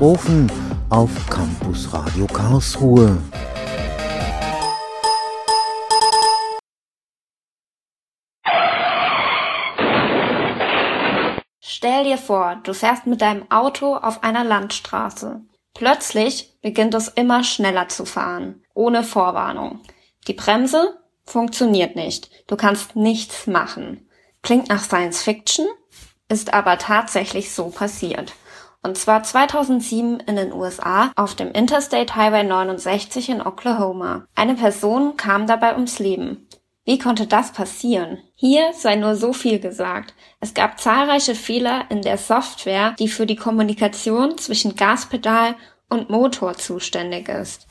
Software-Katastrophen auf Campus Radio Karlsruhe. Stell dir vor, du fährst mit deinem Auto auf einer Landstraße. Plötzlich beginnt es immer schneller zu fahren, ohne Vorwarnung. Die Bremse funktioniert nicht. Du kannst nichts machen. Klingt nach Science Fiction, ist aber tatsächlich so passiert. Und zwar 2007 in den USA auf dem Interstate Highway 69 in Oklahoma. Eine Person kam dabei ums Leben. Wie konnte das passieren? Hier sei nur so viel gesagt. Es gab zahlreiche Fehler in der Software, die für die Kommunikation zwischen Gaspedal und Motor zuständig ist,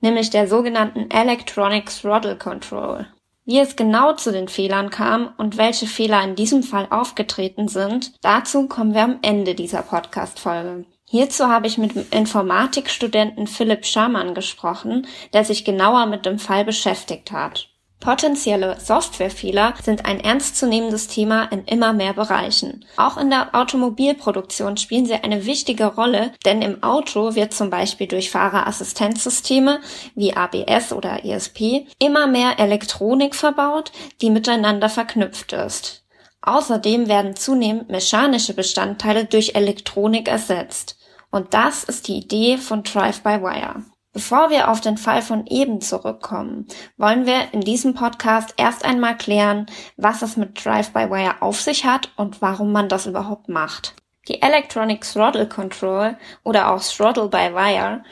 nämlich der sogenannten Electronic Throttle Control. Wie es genau zu den Fehlern kam und welche Fehler in diesem Fall aufgetreten sind, dazu kommen wir am Ende dieser Podcast-Folge. Hierzu habe ich mit dem Informatikstudenten Philipp Schamann gesprochen, der sich genauer mit dem Fall beschäftigt hat. Potenzielle Softwarefehler sind ein ernstzunehmendes Thema in immer mehr Bereichen. Auch in der Automobilproduktion spielen sie eine wichtige Rolle, denn im Auto wird zum Beispiel durch Fahrerassistenzsysteme wie ABS oder ESP immer mehr Elektronik verbaut, die miteinander verknüpft ist. Außerdem werden zunehmend mechanische Bestandteile durch Elektronik ersetzt. Und das ist die Idee von Drive-by-Wire. Bevor wir auf den Fall von eben zurückkommen, wollen wir in diesem Podcast erst einmal klären, was es mit Drive-by-Wire auf sich hat und warum man das überhaupt macht. Die Electronic Throttle Control oder auch Throttle by Wire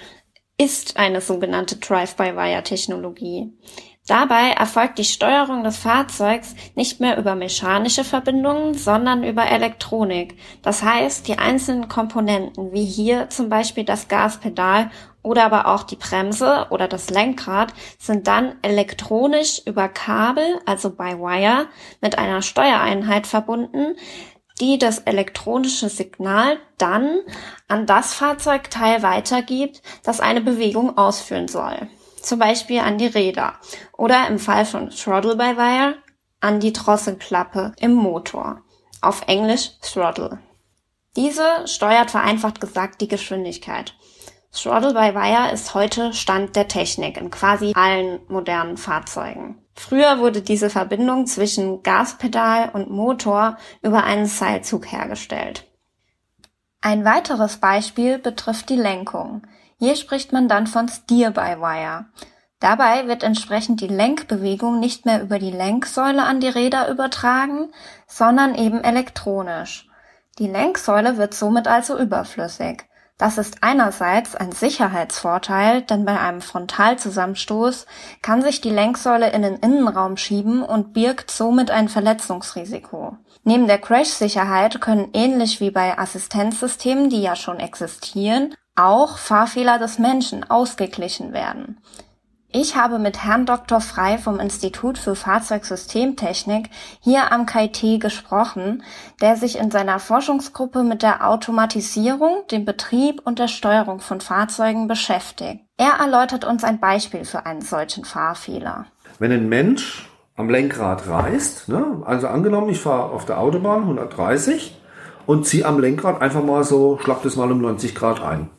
ist eine sogenannte Drive-by-Wire-Technologie. Dabei erfolgt die Steuerung des Fahrzeugs nicht mehr über mechanische Verbindungen, sondern über Elektronik. Das heißt, die einzelnen Komponenten, wie hier zum Beispiel das Gaspedal oder aber auch die Bremse oder das Lenkrad, sind dann elektronisch über Kabel, also by Wire, mit einer Steuereinheit verbunden, die das elektronische Signal dann an das Fahrzeugteil weitergibt, das eine Bewegung ausführen soll zum Beispiel an die Räder oder im Fall von Throttle by Wire an die Drosselklappe im Motor, auf Englisch Throttle. Diese steuert vereinfacht gesagt die Geschwindigkeit. Throttle by Wire ist heute Stand der Technik in quasi allen modernen Fahrzeugen. Früher wurde diese Verbindung zwischen Gaspedal und Motor über einen Seilzug hergestellt. Ein weiteres Beispiel betrifft die Lenkung. Hier spricht man dann von Steer-by-Wire. Dabei wird entsprechend die Lenkbewegung nicht mehr über die Lenksäule an die Räder übertragen, sondern eben elektronisch. Die Lenksäule wird somit also überflüssig. Das ist einerseits ein Sicherheitsvorteil, denn bei einem Frontalzusammenstoß kann sich die Lenksäule in den Innenraum schieben und birgt somit ein Verletzungsrisiko. Neben der Crash-Sicherheit können ähnlich wie bei Assistenzsystemen, die ja schon existieren, auch Fahrfehler des Menschen ausgeglichen werden. Ich habe mit Herrn Dr. Frei vom Institut für Fahrzeugsystemtechnik hier am KIT gesprochen, der sich in seiner Forschungsgruppe mit der Automatisierung, dem Betrieb und der Steuerung von Fahrzeugen beschäftigt. Er erläutert uns ein Beispiel für einen solchen Fahrfehler. Wenn ein Mensch am Lenkrad reist, ne, also angenommen, ich fahre auf der Autobahn 130 und ziehe am Lenkrad einfach mal so, schlag das mal um 90 Grad ein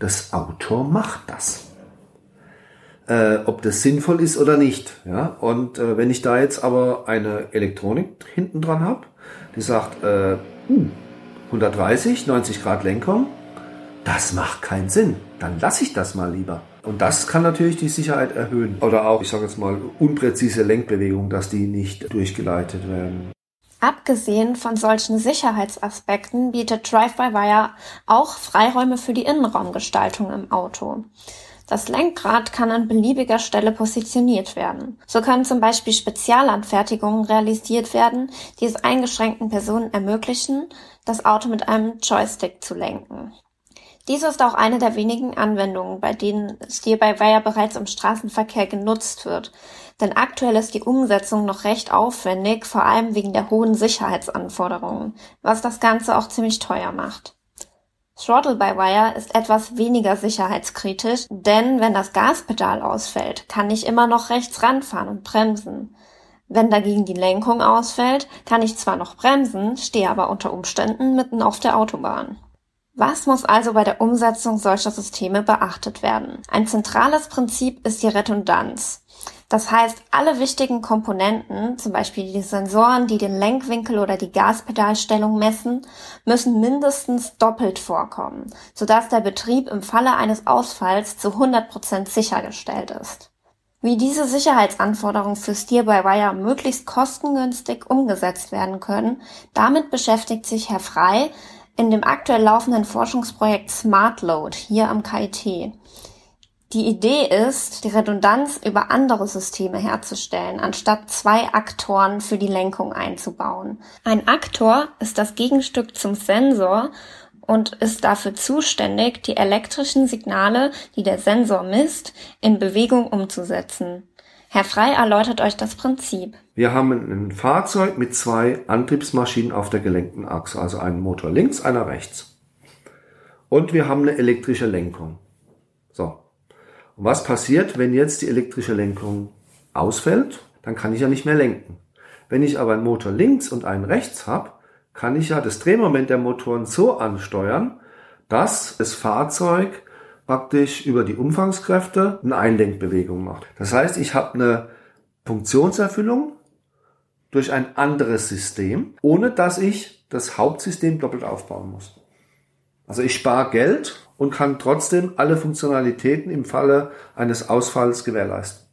das Auto macht das. Äh, ob das sinnvoll ist oder nicht. Ja? Und äh, wenn ich da jetzt aber eine Elektronik hinten dran habe, die sagt, äh, uh, 130, 90 Grad Lenkung, das macht keinen Sinn. Dann lasse ich das mal lieber. Und das kann natürlich die Sicherheit erhöhen. Oder auch, ich sage jetzt mal, unpräzise Lenkbewegungen, dass die nicht durchgeleitet werden. Abgesehen von solchen Sicherheitsaspekten bietet Drive-by-Wire auch Freiräume für die Innenraumgestaltung im Auto. Das Lenkrad kann an beliebiger Stelle positioniert werden. So können zum Beispiel Spezialanfertigungen realisiert werden, die es eingeschränkten Personen ermöglichen, das Auto mit einem Joystick zu lenken. Dies ist auch eine der wenigen Anwendungen, bei denen Steer-by-Wire bereits im Straßenverkehr genutzt wird. Denn aktuell ist die Umsetzung noch recht aufwendig, vor allem wegen der hohen Sicherheitsanforderungen, was das Ganze auch ziemlich teuer macht. Throttle-by-Wire ist etwas weniger sicherheitskritisch, denn wenn das Gaspedal ausfällt, kann ich immer noch rechts ranfahren und bremsen. Wenn dagegen die Lenkung ausfällt, kann ich zwar noch bremsen, stehe aber unter Umständen mitten auf der Autobahn. Was muss also bei der Umsetzung solcher Systeme beachtet werden? Ein zentrales Prinzip ist die Redundanz. Das heißt, alle wichtigen Komponenten, zum Beispiel die Sensoren, die den Lenkwinkel oder die Gaspedalstellung messen, müssen mindestens doppelt vorkommen, sodass der Betrieb im Falle eines Ausfalls zu 100% sichergestellt ist. Wie diese Sicherheitsanforderungen für Steer-by-Wire möglichst kostengünstig umgesetzt werden können, damit beschäftigt sich Herr Frei in dem aktuell laufenden Forschungsprojekt Smart Load hier am KIT. Die Idee ist, die Redundanz über andere Systeme herzustellen, anstatt zwei Aktoren für die Lenkung einzubauen. Ein Aktor ist das Gegenstück zum Sensor und ist dafür zuständig, die elektrischen Signale, die der Sensor misst, in Bewegung umzusetzen. Herr Frei erläutert euch das Prinzip. Wir haben ein Fahrzeug mit zwei Antriebsmaschinen auf der gelenkten Achse, also einen Motor links, einer rechts. Und wir haben eine elektrische Lenkung. So, und was passiert, wenn jetzt die elektrische Lenkung ausfällt? Dann kann ich ja nicht mehr lenken. Wenn ich aber einen Motor links und einen rechts habe, kann ich ja das Drehmoment der Motoren so ansteuern, dass das Fahrzeug praktisch über die Umfangskräfte eine Einlenkbewegung macht. Das heißt, ich habe eine Funktionserfüllung durch ein anderes System, ohne dass ich das Hauptsystem doppelt aufbauen muss. Also ich spare Geld und kann trotzdem alle Funktionalitäten im Falle eines Ausfalls gewährleisten.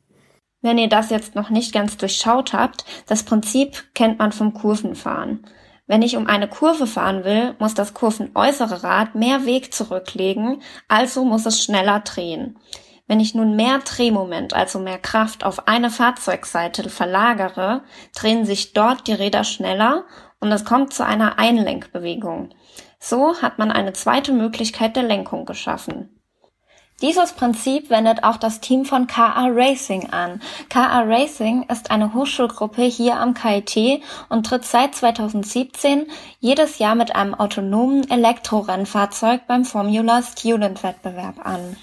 Wenn ihr das jetzt noch nicht ganz durchschaut habt, das Prinzip kennt man vom Kurvenfahren. Wenn ich um eine Kurve fahren will, muss das kurvenäußere Rad mehr Weg zurücklegen, also muss es schneller drehen. Wenn ich nun mehr Drehmoment, also mehr Kraft auf eine Fahrzeugseite verlagere, drehen sich dort die Räder schneller und es kommt zu einer Einlenkbewegung. So hat man eine zweite Möglichkeit der Lenkung geschaffen. Dieses Prinzip wendet auch das Team von KA Racing an. KA Racing ist eine Hochschulgruppe hier am KIT und tritt seit 2017 jedes Jahr mit einem autonomen Elektrorennfahrzeug beim Formula Student Wettbewerb an.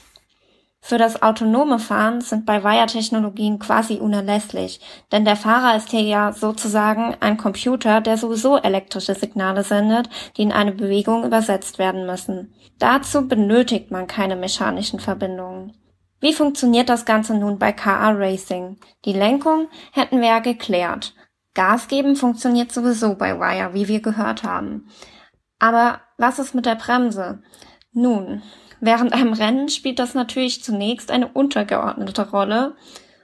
Für das autonome Fahren sind bei Wire-Technologien quasi unerlässlich, denn der Fahrer ist hier ja sozusagen ein Computer, der sowieso elektrische Signale sendet, die in eine Bewegung übersetzt werden müssen. Dazu benötigt man keine mechanischen Verbindungen. Wie funktioniert das Ganze nun bei KA Racing? Die Lenkung hätten wir ja geklärt. Gas geben funktioniert sowieso bei Wire, wie wir gehört haben. Aber was ist mit der Bremse? Nun, Während einem Rennen spielt das natürlich zunächst eine untergeordnete Rolle.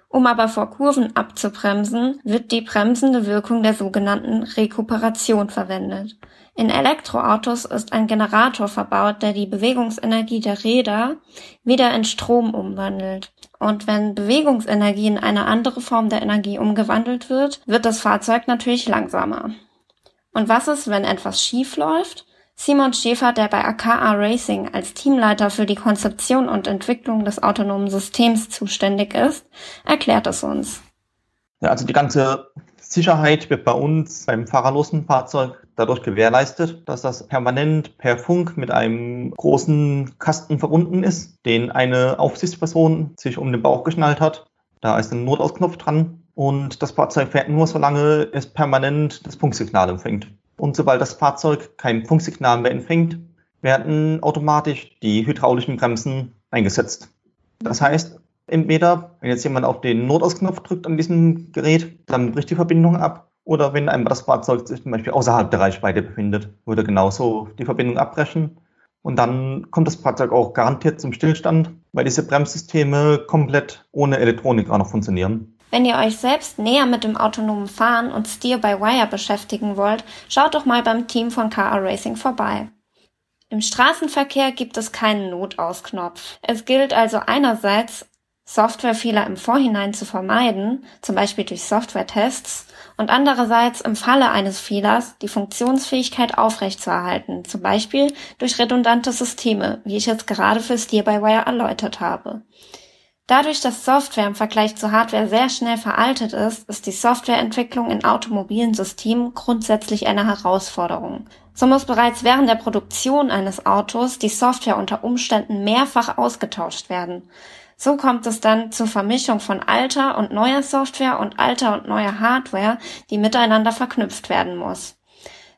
Um aber vor Kurven abzubremsen, wird die bremsende Wirkung der sogenannten Rekuperation verwendet. In Elektroautos ist ein Generator verbaut, der die Bewegungsenergie der Räder wieder in Strom umwandelt. Und wenn Bewegungsenergie in eine andere Form der Energie umgewandelt wird, wird das Fahrzeug natürlich langsamer. Und was ist, wenn etwas schief läuft? Simon Schäfer, der bei AKA Racing als Teamleiter für die Konzeption und Entwicklung des autonomen Systems zuständig ist, erklärt es uns. Ja, also die ganze Sicherheit wird bei uns beim fahrerlosen Fahrzeug dadurch gewährleistet, dass das permanent per Funk mit einem großen Kasten verbunden ist, den eine Aufsichtsperson sich um den Bauch geschnallt hat. Da ist ein Notausknopf dran und das Fahrzeug fährt nur, solange es permanent das Funksignal empfängt. Und sobald das Fahrzeug kein Funksignal mehr empfängt, werden automatisch die hydraulischen Bremsen eingesetzt. Das heißt, entweder, wenn jetzt jemand auf den Notausknopf drückt an diesem Gerät, dann bricht die Verbindung ab. Oder wenn einmal das Fahrzeug sich zum Beispiel außerhalb der Reichweite befindet, würde genauso die Verbindung abbrechen. Und dann kommt das Fahrzeug auch garantiert zum Stillstand, weil diese Bremssysteme komplett ohne Elektronik auch noch funktionieren. Wenn ihr euch selbst näher mit dem autonomen Fahren und Steer-by-Wire beschäftigen wollt, schaut doch mal beim Team von KR Racing vorbei. Im Straßenverkehr gibt es keinen Notausknopf. Es gilt also einerseits, Softwarefehler im Vorhinein zu vermeiden, zum Beispiel durch Softwaretests, und andererseits im Falle eines Fehlers die Funktionsfähigkeit aufrechtzuerhalten, zum Beispiel durch redundante Systeme, wie ich es gerade für Steer-by-Wire erläutert habe. Dadurch, dass Software im Vergleich zu Hardware sehr schnell veraltet ist, ist die Softwareentwicklung in automobilen Systemen grundsätzlich eine Herausforderung. So muss bereits während der Produktion eines Autos die Software unter Umständen mehrfach ausgetauscht werden. So kommt es dann zur Vermischung von alter und neuer Software und alter und neuer Hardware, die miteinander verknüpft werden muss.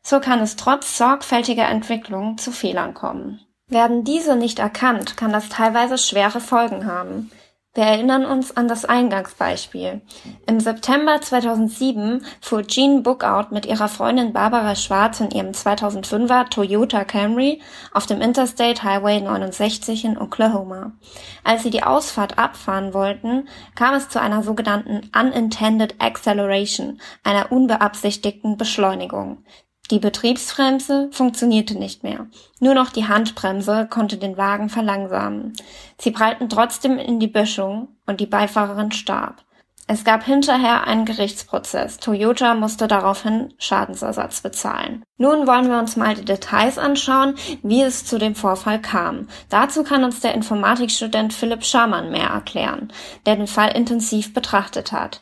So kann es trotz sorgfältiger Entwicklung zu Fehlern kommen. Werden diese nicht erkannt, kann das teilweise schwere Folgen haben. Wir erinnern uns an das Eingangsbeispiel. Im September 2007 fuhr Jean Bookout mit ihrer Freundin Barbara Schwarz in ihrem 2005er Toyota Camry auf dem Interstate Highway 69 in Oklahoma. Als sie die Ausfahrt abfahren wollten, kam es zu einer sogenannten Unintended Acceleration, einer unbeabsichtigten Beschleunigung. Die Betriebsbremse funktionierte nicht mehr. Nur noch die Handbremse konnte den Wagen verlangsamen. Sie prallten trotzdem in die Böschung und die Beifahrerin starb. Es gab hinterher einen Gerichtsprozess. Toyota musste daraufhin Schadensersatz bezahlen. Nun wollen wir uns mal die Details anschauen, wie es zu dem Vorfall kam. Dazu kann uns der Informatikstudent Philipp Schamann mehr erklären, der den Fall intensiv betrachtet hat.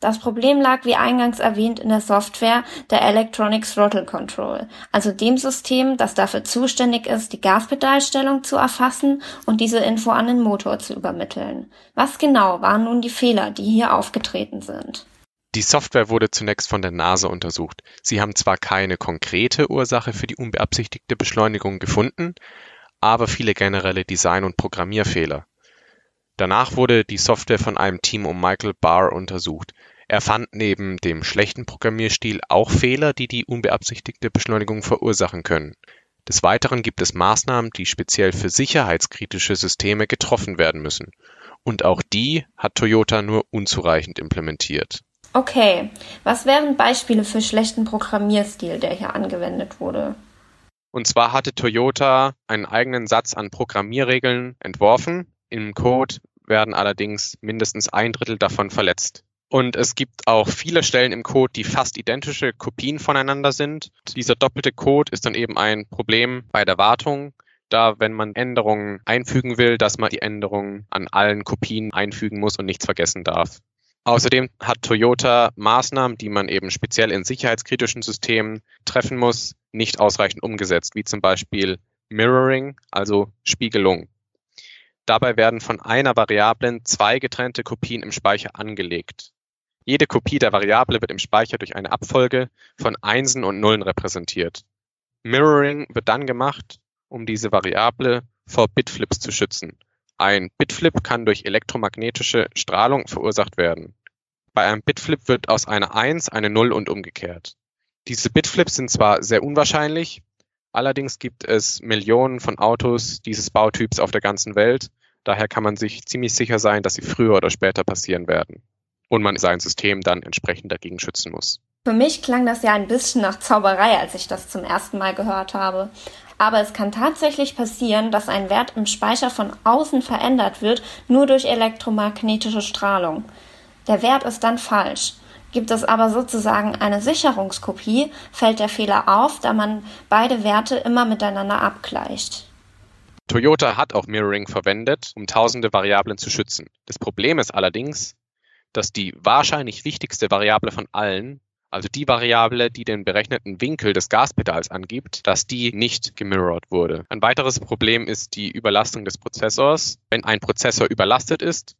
Das Problem lag wie eingangs erwähnt in der Software der Electronic Throttle Control, also dem System, das dafür zuständig ist, die Gaspedalstellung zu erfassen und diese Info an den Motor zu übermitteln. Was genau waren nun die Fehler, die hier aufgetreten sind? Die Software wurde zunächst von der NASA untersucht. Sie haben zwar keine konkrete Ursache für die unbeabsichtigte Beschleunigung gefunden, aber viele generelle Design- und Programmierfehler. Danach wurde die Software von einem Team um Michael Barr untersucht. Er fand neben dem schlechten Programmierstil auch Fehler, die die unbeabsichtigte Beschleunigung verursachen können. Des Weiteren gibt es Maßnahmen, die speziell für sicherheitskritische Systeme getroffen werden müssen. Und auch die hat Toyota nur unzureichend implementiert. Okay, was wären Beispiele für schlechten Programmierstil, der hier angewendet wurde? Und zwar hatte Toyota einen eigenen Satz an Programmierregeln entworfen, im Code werden allerdings mindestens ein Drittel davon verletzt. Und es gibt auch viele Stellen im Code, die fast identische Kopien voneinander sind. Dieser doppelte Code ist dann eben ein Problem bei der Wartung, da wenn man Änderungen einfügen will, dass man die Änderungen an allen Kopien einfügen muss und nichts vergessen darf. Außerdem hat Toyota Maßnahmen, die man eben speziell in sicherheitskritischen Systemen treffen muss, nicht ausreichend umgesetzt, wie zum Beispiel Mirroring, also Spiegelung. Dabei werden von einer Variablen zwei getrennte Kopien im Speicher angelegt. Jede Kopie der Variable wird im Speicher durch eine Abfolge von Einsen und Nullen repräsentiert. Mirroring wird dann gemacht, um diese Variable vor Bitflips zu schützen. Ein Bitflip kann durch elektromagnetische Strahlung verursacht werden. Bei einem Bitflip wird aus einer 1 eine 0 und umgekehrt. Diese Bitflips sind zwar sehr unwahrscheinlich, Allerdings gibt es Millionen von Autos dieses Bautyps auf der ganzen Welt. Daher kann man sich ziemlich sicher sein, dass sie früher oder später passieren werden. Und man sein System dann entsprechend dagegen schützen muss. Für mich klang das ja ein bisschen nach Zauberei, als ich das zum ersten Mal gehört habe. Aber es kann tatsächlich passieren, dass ein Wert im Speicher von außen verändert wird, nur durch elektromagnetische Strahlung. Der Wert ist dann falsch. Gibt es aber sozusagen eine Sicherungskopie, fällt der Fehler auf, da man beide Werte immer miteinander abgleicht. Toyota hat auch Mirroring verwendet, um tausende Variablen zu schützen. Das Problem ist allerdings, dass die wahrscheinlich wichtigste Variable von allen, also die Variable, die den berechneten Winkel des Gaspedals angibt, dass die nicht gemirrored wurde. Ein weiteres Problem ist die Überlastung des Prozessors. Wenn ein Prozessor überlastet ist,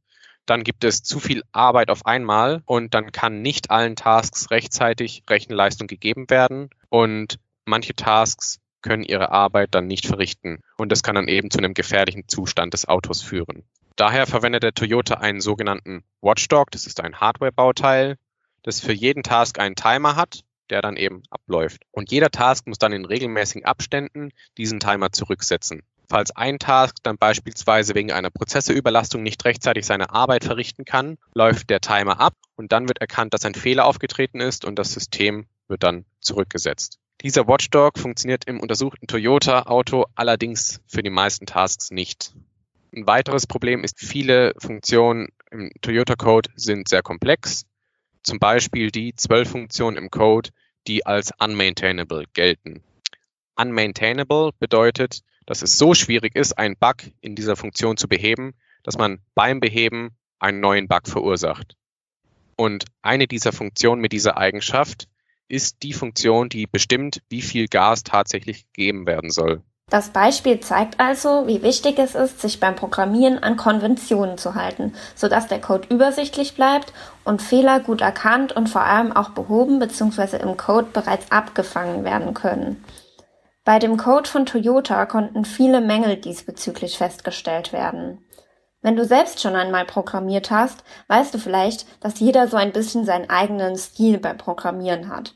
dann gibt es zu viel Arbeit auf einmal und dann kann nicht allen Tasks rechtzeitig Rechenleistung gegeben werden und manche Tasks können ihre Arbeit dann nicht verrichten und das kann dann eben zu einem gefährlichen Zustand des Autos führen. Daher verwendet der Toyota einen sogenannten Watchdog, das ist ein Hardware-Bauteil, das für jeden Task einen Timer hat, der dann eben abläuft. Und jeder Task muss dann in regelmäßigen Abständen diesen Timer zurücksetzen. Falls ein Task dann beispielsweise wegen einer Prozessorüberlastung nicht rechtzeitig seine Arbeit verrichten kann, läuft der Timer ab und dann wird erkannt, dass ein Fehler aufgetreten ist und das System wird dann zurückgesetzt. Dieser Watchdog funktioniert im untersuchten Toyota-Auto allerdings für die meisten Tasks nicht. Ein weiteres Problem ist, viele Funktionen im Toyota-Code sind sehr komplex. Zum Beispiel die zwölf Funktionen im Code, die als unmaintainable gelten. Unmaintainable bedeutet, dass es so schwierig ist, einen Bug in dieser Funktion zu beheben, dass man beim Beheben einen neuen Bug verursacht. Und eine dieser Funktionen mit dieser Eigenschaft ist die Funktion, die bestimmt, wie viel Gas tatsächlich gegeben werden soll. Das Beispiel zeigt also, wie wichtig es ist, sich beim Programmieren an Konventionen zu halten, sodass der Code übersichtlich bleibt und Fehler gut erkannt und vor allem auch behoben bzw. im Code bereits abgefangen werden können. Bei dem Code von Toyota konnten viele Mängel diesbezüglich festgestellt werden. Wenn du selbst schon einmal programmiert hast, weißt du vielleicht, dass jeder so ein bisschen seinen eigenen Stil beim Programmieren hat.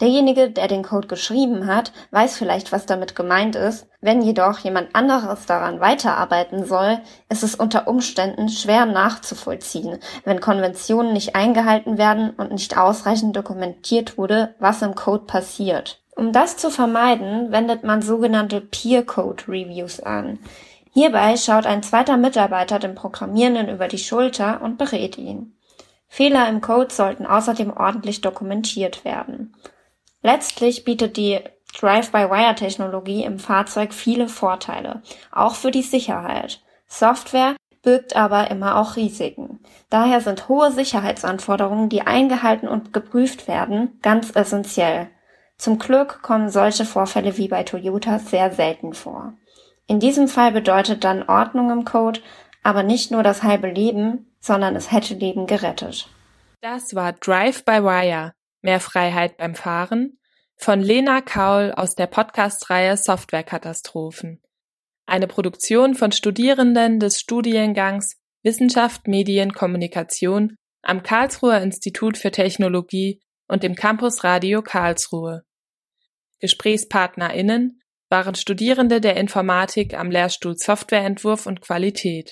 Derjenige, der den Code geschrieben hat, weiß vielleicht, was damit gemeint ist. Wenn jedoch jemand anderes daran weiterarbeiten soll, ist es unter Umständen schwer nachzuvollziehen, wenn Konventionen nicht eingehalten werden und nicht ausreichend dokumentiert wurde, was im Code passiert. Um das zu vermeiden, wendet man sogenannte Peer Code Reviews an. Hierbei schaut ein zweiter Mitarbeiter dem Programmierenden über die Schulter und berät ihn. Fehler im Code sollten außerdem ordentlich dokumentiert werden. Letztlich bietet die Drive-by-Wire-Technologie im Fahrzeug viele Vorteile, auch für die Sicherheit. Software birgt aber immer auch Risiken. Daher sind hohe Sicherheitsanforderungen, die eingehalten und geprüft werden, ganz essentiell. Zum Glück kommen solche Vorfälle wie bei Toyota sehr selten vor. In diesem Fall bedeutet dann Ordnung im Code aber nicht nur das halbe Leben, sondern es hätte Leben gerettet. Das war Drive by Wire, Mehr Freiheit beim Fahren von Lena Kaul aus der Podcast-Reihe Softwarekatastrophen. Eine Produktion von Studierenden des Studiengangs Wissenschaft, Medien, Kommunikation am Karlsruher Institut für Technologie und dem Campus Radio Karlsruhe. GesprächspartnerInnen waren Studierende der Informatik am Lehrstuhl Softwareentwurf und Qualität.